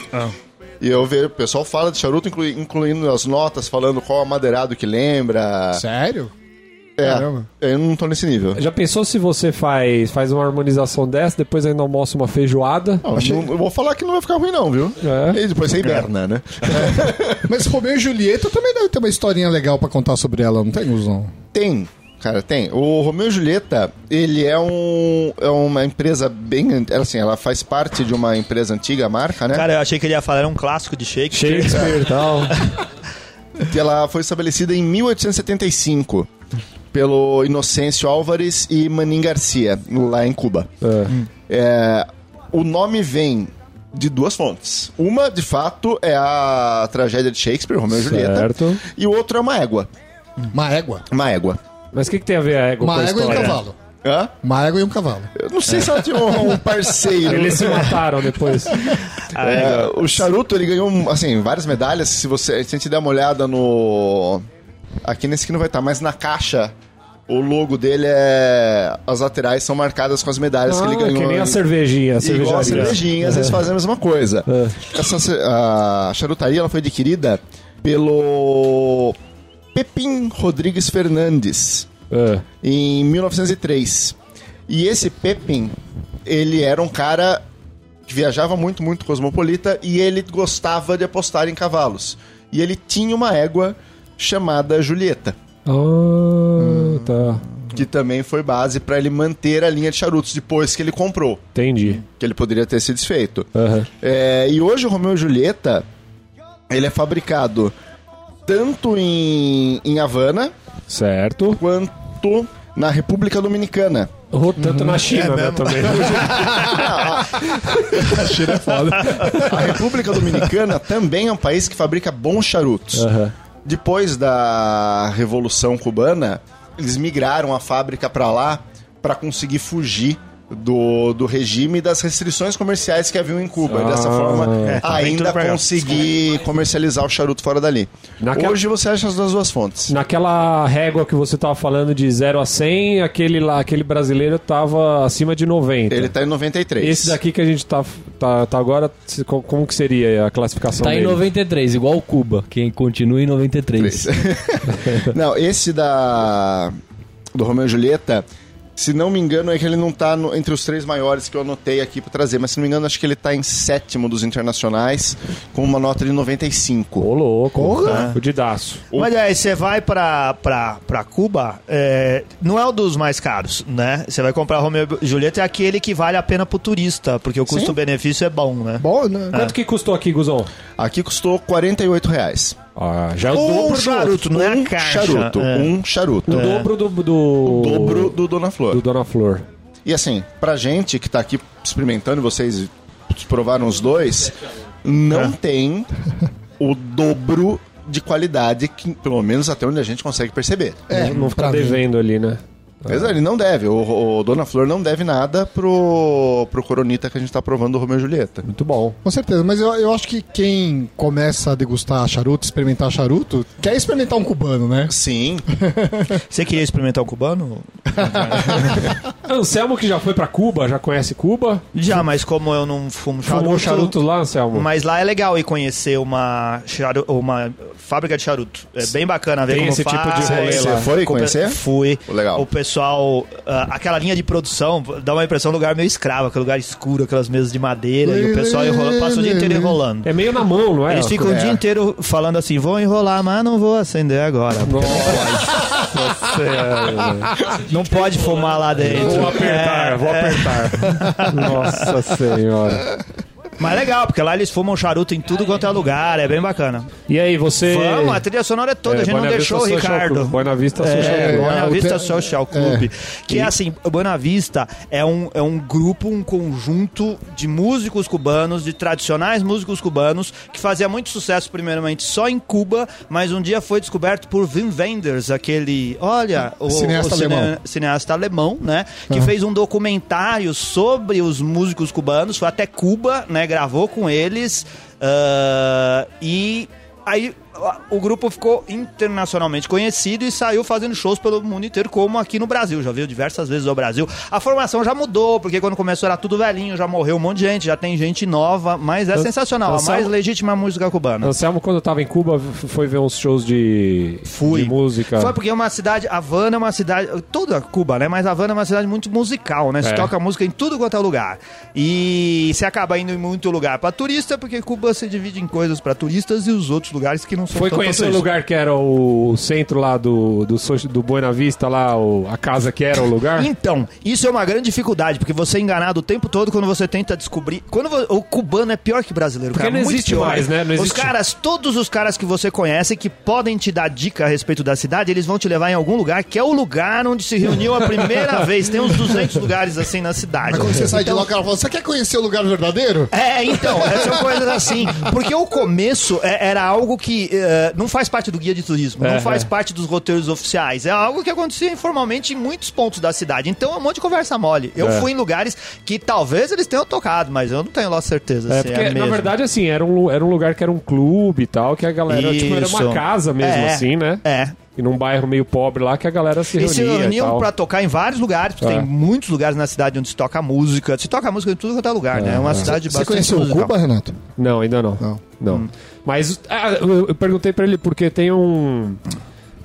E eu vejo, o pessoal fala de charuto, inclui- incluindo as notas, falando qual amadeirado que lembra. Sério? É, Caramba. eu não tô nesse nível. Já pensou se você faz, faz uma harmonização dessa, depois ainda almoça uma feijoada? Não, não- eu vou falar que não vai ficar ruim não, viu? É. E depois você hiberna, né? Mas Romeu e Julieta também deve ter uma historinha legal pra contar sobre ela, não tem, Guzão? Tem, cara, tem. O Romeu e Julieta, ele é um é uma empresa bem, ela, assim, ela faz parte de uma empresa antiga, marca, né? Cara, eu achei que ele ia falar, era um clássico de Shakespeare. Shakespeare e tal. que ela foi estabelecida em 1875 pelo Inocêncio Álvares e Manin Garcia, lá em Cuba. É. É, o nome vem de duas fontes. Uma, de fato, é a tragédia de Shakespeare, Romeu e Julieta. Certo. E o outro é uma égua. Uma égua. Uma égua. Mas o que, que tem a ver a égua com Uma a égua e um história? cavalo. Hã? Uma égua e um cavalo. Eu não sei se ela tinha um, um parceiro. Eles se mataram depois. É, o charuto ele ganhou assim várias medalhas. Se você se a gente der uma olhada no aqui nesse que não vai estar, mas na caixa o logo dele é as laterais são marcadas com as medalhas que ele Ah, ganhou. que nem a cervejinha, a Igual a cervejaria. cervejinhas, eles fazem a mesma coisa. É. Essa ce- a charutaria ela foi adquirida pelo Pepin Rodrigues Fernandes É. em 1903. E esse Pepin, ele era um cara que viajava muito, muito cosmopolita e ele gostava de apostar em cavalos. E ele tinha uma égua chamada Julieta, Ah, tá. que também foi base para ele manter a linha de charutos depois que ele comprou, Entendi. que ele poderia ter se desfeito. Aham. É, e hoje o Romeu e Julieta, ele é fabricado tanto em, em Havana Certo. quanto na República Dominicana. Ou tanto na China, né, também. A China é foda. A República Dominicana também é um país que fabrica bons charutos. Aham. Depois da Revolução Cubana, eles migraram a fábrica para lá para conseguir fugir do, do regime e das restrições comerciais que haviam em Cuba. e dessa Ah. forma, É, tá ainda conseguir comercializar o charuto fora dali. Naquela- Hoje você acha as das duas fontes. Naquela régua que você tava falando de 0 a 100, aquele lá, aquele brasileiro tava acima de 90. Ele tá em 93. Esse daqui que a gente tá, tá, tá agora, como que seria a classificação Tá em dele? 93, igual o Cuba, que continua em 93. Não, esse da. Do Romeu e Julieta, se não me engano, é que ele não tá no- entre os três maiores que eu anotei aqui pra trazer, mas se não me engano, acho que ele tá em sétimo dos internacionais, com uma nota de 95. Ô, louco. Porra. Fudidaço. Mas aí, você vai pra, pra, pra Cuba, é, não é um dos mais caros, né? Você vai comprar Romeo e Julieta, é aquele que vale a pena pro turista, porque o custo-benefício é bom, né? Bom, né? Quanto que custou aqui, Guzon? Aqui custou 48 reais. Ah, já é o Um dobro do charuto, não é um caixa. charuto. É. Um charuto. O dobro do, do... O dobro do Dona Flor. do Dona Flor. E assim, pra gente que tá aqui experimentando, e vocês provaram os dois, não tem o dobro de qualidade que, pelo menos até onde a gente consegue perceber. É, não ficar pra mim. devendo ali, né? Mas ele não deve. O, o Dona Flor não deve nada pro, pro Coronita que a gente tá provando do Romeu e Julieta. Muito bom. Com certeza, mas eu, eu acho que quem começa a degustar charuto, experimentar charuto, quer experimentar um cubano, né? Sim. Você queria experimentar o cubano? Anselmo, que já foi pra Cuba, já conhece Cuba. Já, mas como eu não fumo charuto... Fumou charuto lá, Anselmo? Mas lá é legal ir conhecer uma, charu- uma fábrica de charuto. É bem bacana ver Tem como esse tipo faz. de rolê Você lá. foi Com- conhecer? Fui. Legal. O pessoal, ah, aquela linha de produção, dá uma impressão de lugar meio escravo, aquele lugar escuro, aquelas mesas de madeira, e o pessoal enrola, passa o dia inteiro enrolando. É meio na mão, não é? Eles ficam o É. dia inteiro falando assim, vou enrolar, mas não vou acender agora. porque Não pode fumar lá dentro. Vou apertar, É, vou é. apertar. Nossa senhora. Mas é legal, porque lá eles fumam charuto em tudo quanto é lugar, é bem bacana. E aí, você... Vamos, a trilha sonora é toda, É, a gente não deixou o Ricardo. Buena Vista Social É, Club. É, Vista Social Club. Que é assim, o Buena Vista é um, é um grupo, um conjunto de músicos cubanos, de tradicionais músicos cubanos, que fazia muito sucesso primeiramente só em Cuba, mas um dia foi descoberto por Wim Wenders, aquele, olha, o, Cineasta o cine- alemão. cineasta alemão, né, que fez um documentário sobre os músicos cubanos, foi até Cuba, né, gravou com eles, ah, e aí o grupo ficou internacionalmente conhecido e saiu fazendo shows pelo mundo inteiro, como aqui no Brasil. Já veio diversas vezes ao Brasil. A formação já mudou, porque quando começou era tudo velhinho, já morreu um monte de gente, já tem gente nova, mas é Eu- sensacional. A Anselmo- mais legítima música cubana. Anselmo, quando tava em Cuba, foi ver uns shows de, Fui. de música. Foi porque é uma cidade, Havana é uma cidade, toda Cuba, né? Mas Havana é uma cidade muito musical, né? Se É. toca música em tudo quanto é lugar. E você acaba indo em muito lugar pra turista, porque Cuba se divide em coisas pra turistas e os outros lugares que não são Foi tanto conhecer o lugar que era o centro lá do, do, do Buena Vista, lá, o- a casa que era o lugar? Então, isso é uma grande dificuldade, porque você é enganado o tempo todo quando você tenta descobrir. Quando o cubano é pior que brasileiro, Porque cara. não muito existe pior. mais, né? Não Os existe- caras, todos os caras que você conhece que podem te dar dica a respeito da cidade, eles vão te levar em algum lugar que é o lugar onde se reuniu a primeira vez. Tem uns 200 lugares assim na cidade. Mas quando você sai de lá, o cara fala, você quer conhecer o lugar verdadeiro? É, então, são coisas assim. Porque o começo é- era algo que eh, não faz parte do guia de turismo, É, não faz é. parte dos roteiros oficiais. É algo que acontecia informalmente em muitos pontos da cidade. Então é um monte de conversa mole. Eu É. fui em lugares que talvez eles tenham tocado, mas eu não tenho lá certeza É, se porque, é na verdade, assim, era um, era um lugar que era um clube e tal, que a galera, tipo, era uma casa mesmo, É, assim, né? É. E num bairro meio pobre lá, que a galera se Eles se reunia e reuniam tal. pra tocar em vários lugares, porque É. tem muitos lugares na cidade onde se toca música. Se toca música em tudo quanto é lugar, né? É uma cidade Você bastante conheceu musical. Cuba, Renato? Não, ainda não. Não. Não. Hum. Mas ah, eu, eu perguntei pra ele porque tem um.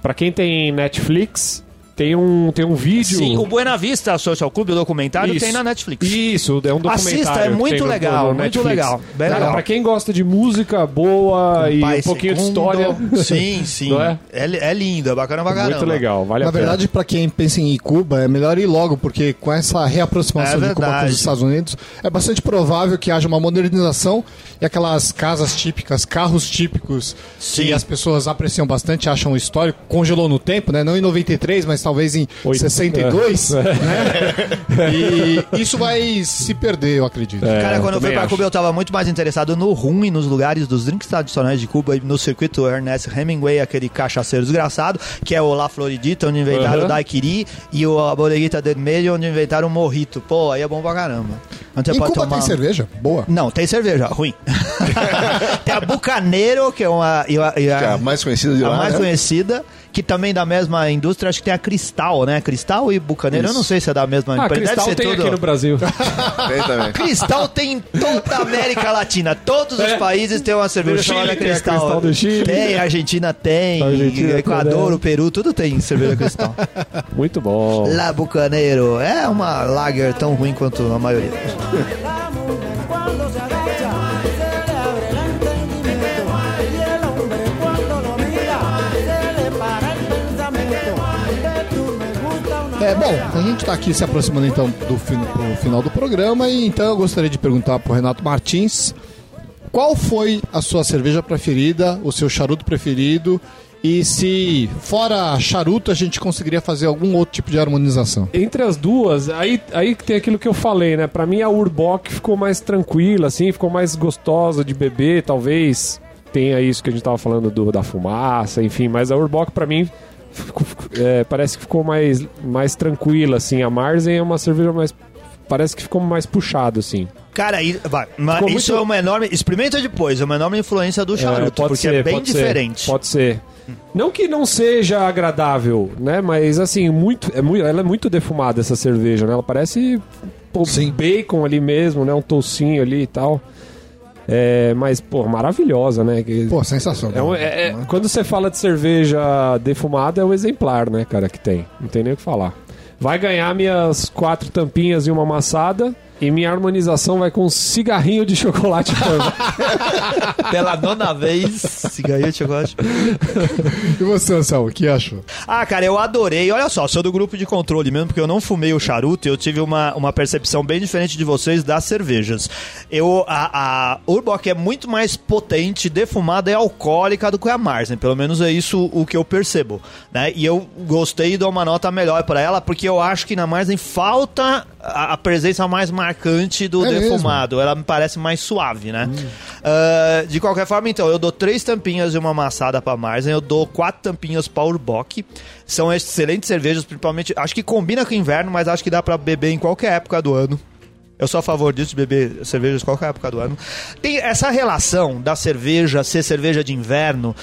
Pra quem tem Netflix, tem um, tem um vídeo. Sim, o Buena Vista Social Club, o documentário, Isso. tem na Netflix. Isso, é um documentário. Assista, é muito legal, no muito legal, bem Cara, legal. pra quem gosta de música boa e um pouquinho de Segundo. história. Sim, sim. É? É, é lindo, é bacana pra caramba. Muito legal, vale Na a pena. verdade, pra quem pensa em ir Cuba, é melhor ir logo, porque com essa reaproximação É de Cuba com os Estados Unidos, é bastante provável que haja uma modernização e aquelas casas típicas, carros típicos, Sim. que as pessoas apreciam bastante, acham histórico, congelou no tempo, né? Não em 93, mas talvez em Oito- 62, né? E isso vai se perder, eu acredito. É, Cara, quando eu fui pra acho. Cuba, eu tava muito mais interessado no rum e nos lugares dos drinks tradicionais de Cuba, e no circuito Ernest Hemingway, aquele cachaceiro desgraçado, que é o La Floridita, onde inventaram Aham. o daiquiri, e o a Bodeguita del Medio, onde inventaram o morrito. Pô, aí é bom pra caramba. Onde você Em pode Cuba tomar... tem cerveja? Boa. Não, tem cerveja, ruim. tem a Bucaneiro, que é uma... e a- e a- Que é a mais conhecida de a lá, mais né? conhecida, que também da mesma indústria, acho que tem a Cristal, né? Cristal e Bucaneiro, eu não sei se é da mesma Ah, empresa. Cristal tem tudo- aqui no Brasil. Tem também. Cristal tem em toda a América Latina. Todos os É. países têm uma cerveja Chile chamada tem a Cristal. Cristal do Chile. Tem, a Argentina tem, A Argentina tem, Equador, o Peru, tudo tem cerveja Cristal. Muito bom. La Bucaneiro é uma lager tão ruim quanto a maioria. É, bom, a gente tá aqui se aproximando então do fin pro final do programa e então eu gostaria de perguntar pro Renato Martins qual foi a sua cerveja preferida, o seu charuto preferido e se fora charuto a gente conseguiria fazer algum outro tipo de harmonização. Entre as duas, aí, aí tem aquilo que eu falei, né? Pra mim a Urboc ficou mais tranquila, assim, ficou mais gostosa de beber, talvez tenha isso que a gente tava falando do, da fumaça, enfim, mas a Urboc pra mim é, parece que ficou mais, mais tranquila, assim. A Marzen é uma cerveja mais. Parece que ficou mais puxado, assim. Cara, aí, vai, Ficou isso muito- é uma enorme. Experimenta depois, é uma enorme influência do charuto, É, pode porque ser, é bem pode ser, diferente. pode ser. Não que não seja agradável, né? Mas assim, muito, é muito, ela é muito defumada essa cerveja, né? Ela parece pô, Sim. bacon ali mesmo, né? Um toucinho ali e tal. É, mas, pô, maravilhosa, né? Pô, sensacional. é é- é- quando você fala de cerveja defumada, é o exemplar, né, cara, que tem. Não tem nem o que falar. Vai ganhar minhas quatro tampinhas e uma amassada. E minha harmonização vai com um cigarrinho de chocolate Panda. Pela nona vez, cigarrinho de chocolate. E você, Anselmo, o que achou? Ah, cara, eu adorei. Olha só, sou do grupo de controle mesmo, porque eu não fumei o charuto e eu tive uma, uma percepção bem diferente de vocês das cervejas. Eu, a, a Urbock é muito mais potente, defumada e alcoólica do que a Marzen. Pelo menos é isso o que eu percebo, né? E eu gostei e dou uma nota melhor pra ela, porque eu acho que na Marzen falta a, a presença mais marcante do É mesmo? defumado. Ela me parece mais suave, né? Ah, de qualquer forma, então, eu dou três tampinhas e uma amassada pra Marzen, eu dou quatro tampinhas pra Urbock. São excelentes cervejas, principalmente. Acho que combina com o inverno, mas acho que dá pra beber em qualquer época do ano. Eu sou a favor disso, de beber cervejas qualquer época do ano. Tem essa relação da cerveja ser cerveja de inverno.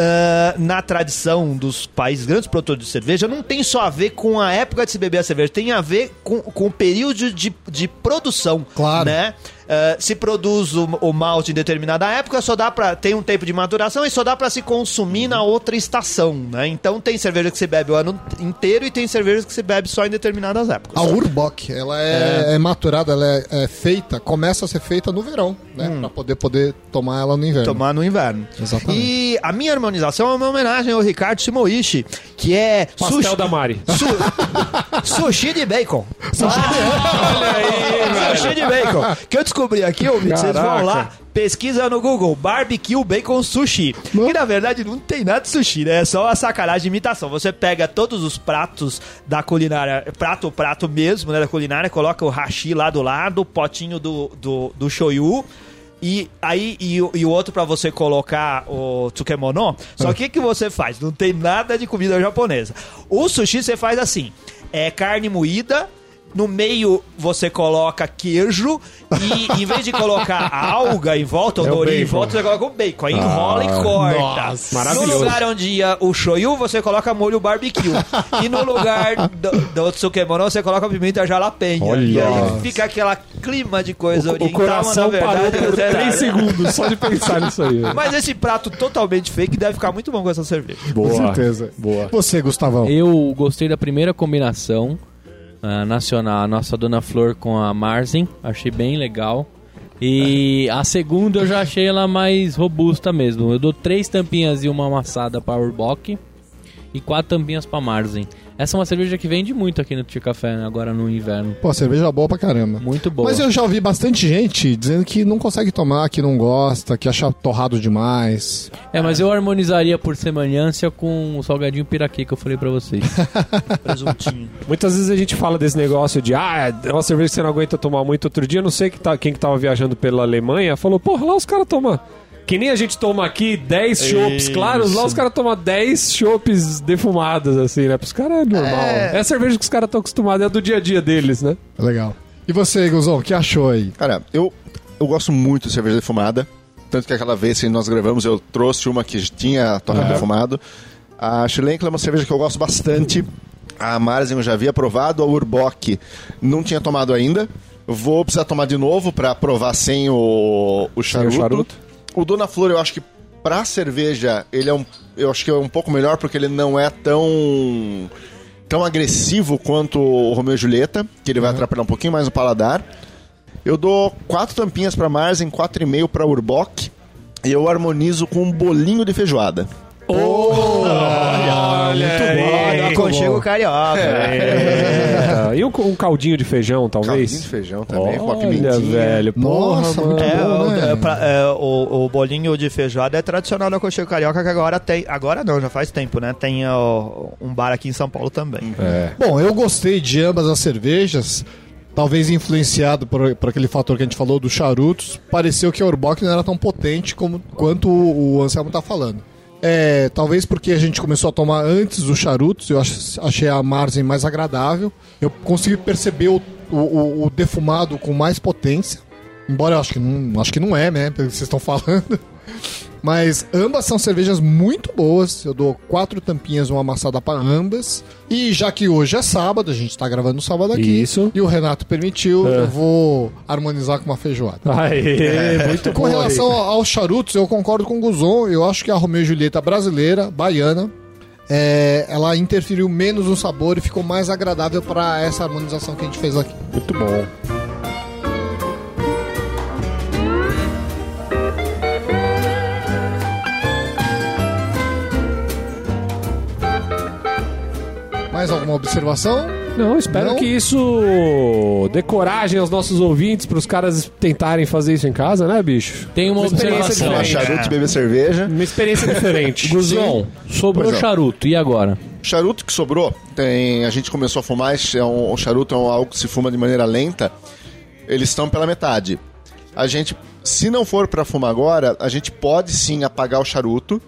Ah, na tradição dos países grandes produtores de cerveja, não tem só a ver com a época de se beber a cerveja, tem a ver com, com o período de, de produção. Claro. Né? Ah, se produz o, o malte em determinada época, só dá para tem um tempo de maturação e só dá para se consumir na outra estação, né? Então tem cerveja que se bebe o ano inteiro e tem cerveja que se bebe só em determinadas épocas. A Urbock, ela é, é maturada, ela é, é feita, começa a ser feita no verão, né? Pra poder, poder tomar ela no inverno. tomar no inverno. Exatamente. E a minha harmonização é uma homenagem ao Ricardo Shimoishi, que é Pastel sushi, da Mari. su- sushi de bacon. Olha aí, Sushi de bacon. Que eu descobri aqui, ouvintes, vocês vão lá, pesquisa no Google, barbecue bacon sushi. Que na verdade não tem nada de sushi, né? É só uma sacanagem de imitação. Você pega todos os pratos da culinária, prato, prato mesmo, né, da culinária, coloca o hashi lá do lado, o potinho do, do, do shoyu, e aí, e, o- e o outro pra você colocar o tsukemono. Só que o que você faz? Não tem nada de comida japonesa. O sushi você faz assim: é carne moída. No meio você coloca queijo e em vez de colocar a alga em volta, o É o dorinho em volta, você coloca o bacon. Aí enrola e corta. nossa, no maravilhoso. lugar onde ia o shoyu, você coloca molho barbecue. e no lugar do, do tsukemono, você coloca pimenta jalapeño. Olha. E aí fica aquela clima de coisa O oriental, coração mas na parou verdade por não é 3 nada. segundos só de pensar nisso aí. Mas esse prato totalmente fake deve ficar muito bom com essa cerveja. Boa. Com certeza. Boa. Você, Gustavão. Eu gostei da primeira combinação ah, nacional, a nossa Dona Flor com a Marzen, achei bem legal. E a segunda eu já achei ela mais robusta mesmo. Eu dou três tampinhas e uma amassada para Urbock e quatro tampinhas para Marzen. Essa é uma cerveja que vende muito aqui no Tio Café né, agora no inverno. Pô, cerveja boa pra caramba. Muito boa. Mas eu já ouvi bastante gente dizendo que não consegue tomar, que não gosta, que acha torrado demais. É, mas eu harmonizaria por semelhança com o salgadinho piraquê que eu falei pra vocês. Presuntinho. Muitas vezes a gente fala desse negócio de ah, é uma cerveja que você não aguenta tomar muito. Outro dia, não sei que tá, quem que tava viajando pela Alemanha, falou, porra, lá os caras tomam. Que nem a gente toma aqui 10 chopps claros, lá os caras tomam 10 chopps defumados, assim, né? Pros caras é normal. É, a cerveja que os caras estão acostumados, é do dia a dia deles, né? Legal. E você, Guzão, o que achou aí? Cara, eu, eu gosto muito de cerveja defumada. Tanto que aquela vez que nós gravamos, eu trouxe uma que tinha torrado defumado. A Schlenker é uma cerveja que eu gosto bastante. A Marzen eu já havia provado. A Urbock não tinha tomado ainda. Vou precisar tomar de novo para provar sem o, o charuto. charuto. O Dona Flor, eu acho que pra cerveja, ele é um. Eu acho que é um pouco melhor porque ele não é tão. tão agressivo quanto o Romeu e Julieta, que ele vai atrapalhar um pouquinho mais o paladar. Eu dou quatro tampinhas pra Marzen, quatro e meio pra Urbock. E eu harmonizo com um bolinho de feijoada. Olha, Olha, aconchego carioca. É. E um, um caldinho de feijão, Caldinho talvez? de feijão também, com a Olha, pimentinha. velho. Porra, Nossa, mano. muito É, bom, o, né? é, pra- é, o, o bolinho de feijoada é tradicional da Cocheiro Carioca, que agora tem. Agora não, já faz tempo, né? Tem ó, um bar aqui em São Paulo também. É. Bom, eu gostei de ambas as cervejas. Talvez influenciado por, por aquele fator que a gente falou dos charutos. Pareceu que a Urbock não era tão potente como, quanto o, o Anselmo tá falando. É, talvez porque a gente começou a tomar antes dos charutos, eu ach- achei a margem mais agradável. Eu consegui perceber o, o- o- o defumado com mais potência. Embora eu acho que não, acho que não é, né? Pelo que vocês estão falando. Mas ambas são cervejas muito boas. Eu dou quatro tampinhas, uma amassada para ambas. E já que hoje é sábado, a gente tá gravando no sábado aqui. Isso. E o Renato permitiu, É. eu vou harmonizar com uma feijoada. Aê, muito Com bom. relação aos charutos, eu concordo com o Guzon. Eu acho que a Romeu e Julieta brasileira, baiana, é, ela interferiu menos no sabor e ficou mais agradável para essa harmonização que a gente fez aqui. Muito bom. Mais alguma observação? Não, espero Não? que isso dê coragem aos nossos ouvintes para os caras tentarem fazer isso em casa, né, bicho? Tem uma Uma observação. Diferente. charuto e beber cerveja. Uma experiência diferente. Guzon, sobrou Pois não. charuto, e agora? Charuto que sobrou, tem, a gente começou a fumar, é um, o charuto é um- algo que se fuma de maneira lenta, eles estão pela metade. A gente, se não for para fumar agora, a gente pode sim apagar o charuto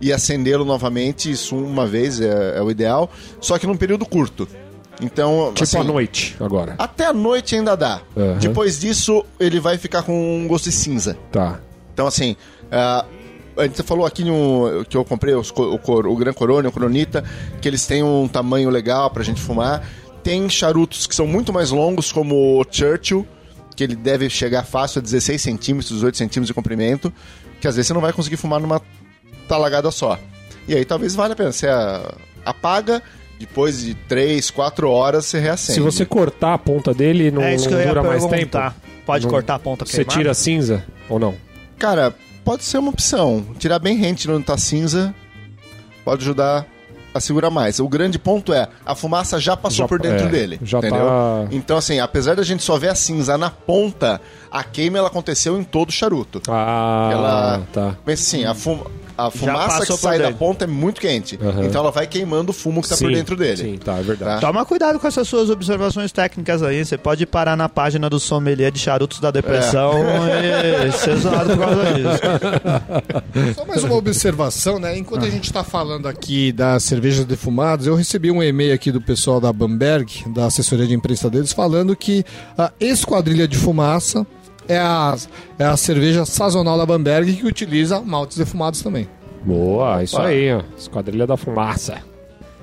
e acendê-lo novamente, isso uma vez é, é o ideal, só que num período curto. Então, tipo assim, à noite, agora. até a noite ainda dá. Aham. Depois disso, ele vai ficar com um gosto de cinza. Tá. Então, assim, ah, a gente falou aqui no, que eu comprei os o, cor- o Gran Corona o Coronita, que eles têm um tamanho legal pra gente fumar. Tem charutos que são muito mais longos, como o Churchill, que ele deve chegar fácil a 16 centímetros, 18 centímetros de comprimento, que às vezes você não vai conseguir fumar numa talagada só. E aí talvez valha a pena. Você ah, apaga, depois de 3, 4 horas você reacende. Se você cortar a ponta dele, não, é isso que não eu ia dura mais tempo? Pode Não- cortar a ponta Você queimada? tira a cinza ou não? Cara, pode ser uma opção. Tirar bem rente onde tá cinza pode ajudar a segurar mais. O grande ponto é, a fumaça já passou Já- por dentro é, dele. já entendeu? tá- Então, assim, apesar da gente só ver a cinza na ponta, a queima ela aconteceu em todo o charuto. Ah, Ela- tá. Pensa assim, a, fu- a fumaça que sai da dentro. ponta é muito quente. Aham. Então ela vai queimando o fumo que tá por dentro dele. Sim, tá, é verdade. Tá? Toma cuidado com essas suas observações técnicas aí. Você pode parar na página do sommelier de charutos da depressão e ser zoado por causa disso. Só mais uma observação, né? Enquanto a gente está falando aqui das cervejas defumadas, eu recebi um e-mail aqui do pessoal da Bamberg, da assessoria de imprensa deles, falando que a Esquadrilha de Fumaça é a, é a cerveja sazonal da Bamberg que utiliza maltes defumados também. Boa, isso aí, ó. Esquadrilha da fumaça.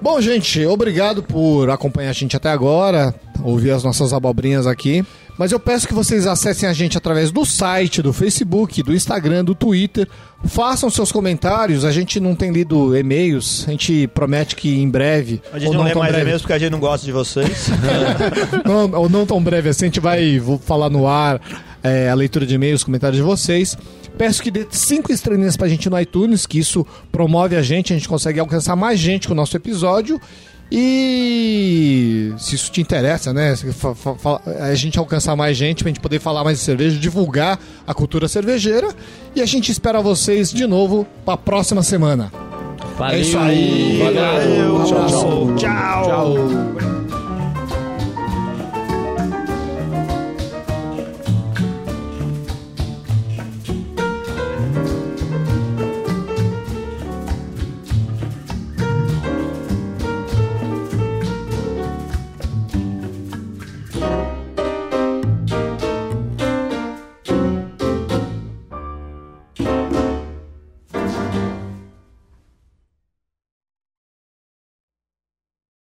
Bom, gente, obrigado por acompanhar a gente até agora, ouvir as nossas abobrinhas aqui. Mas eu peço que vocês acessem a gente através do site, do Facebook, do Instagram, do Twitter. Façam seus comentários. A gente não tem lido e-mails. A gente promete que em breve. A gente ou não, lê mais e-mails porque a gente não gosta de vocês. não, ou não tão breve assim, a gente vai vou falar no ar é, a leitura de e-mails, comentários de vocês. Peço que dê cinco estrelinhas pra gente no iTunes, que isso promove a gente, a gente consegue alcançar mais gente com o nosso episódio. E se isso te interessa, né? A gente alcançar mais gente pra gente poder falar mais de cerveja, divulgar a cultura cervejeira. E a gente espera vocês de novo pra próxima semana. Valeu. É isso aí. Valeu. Valeu. Tchau, tchau. Tchau. Tchau.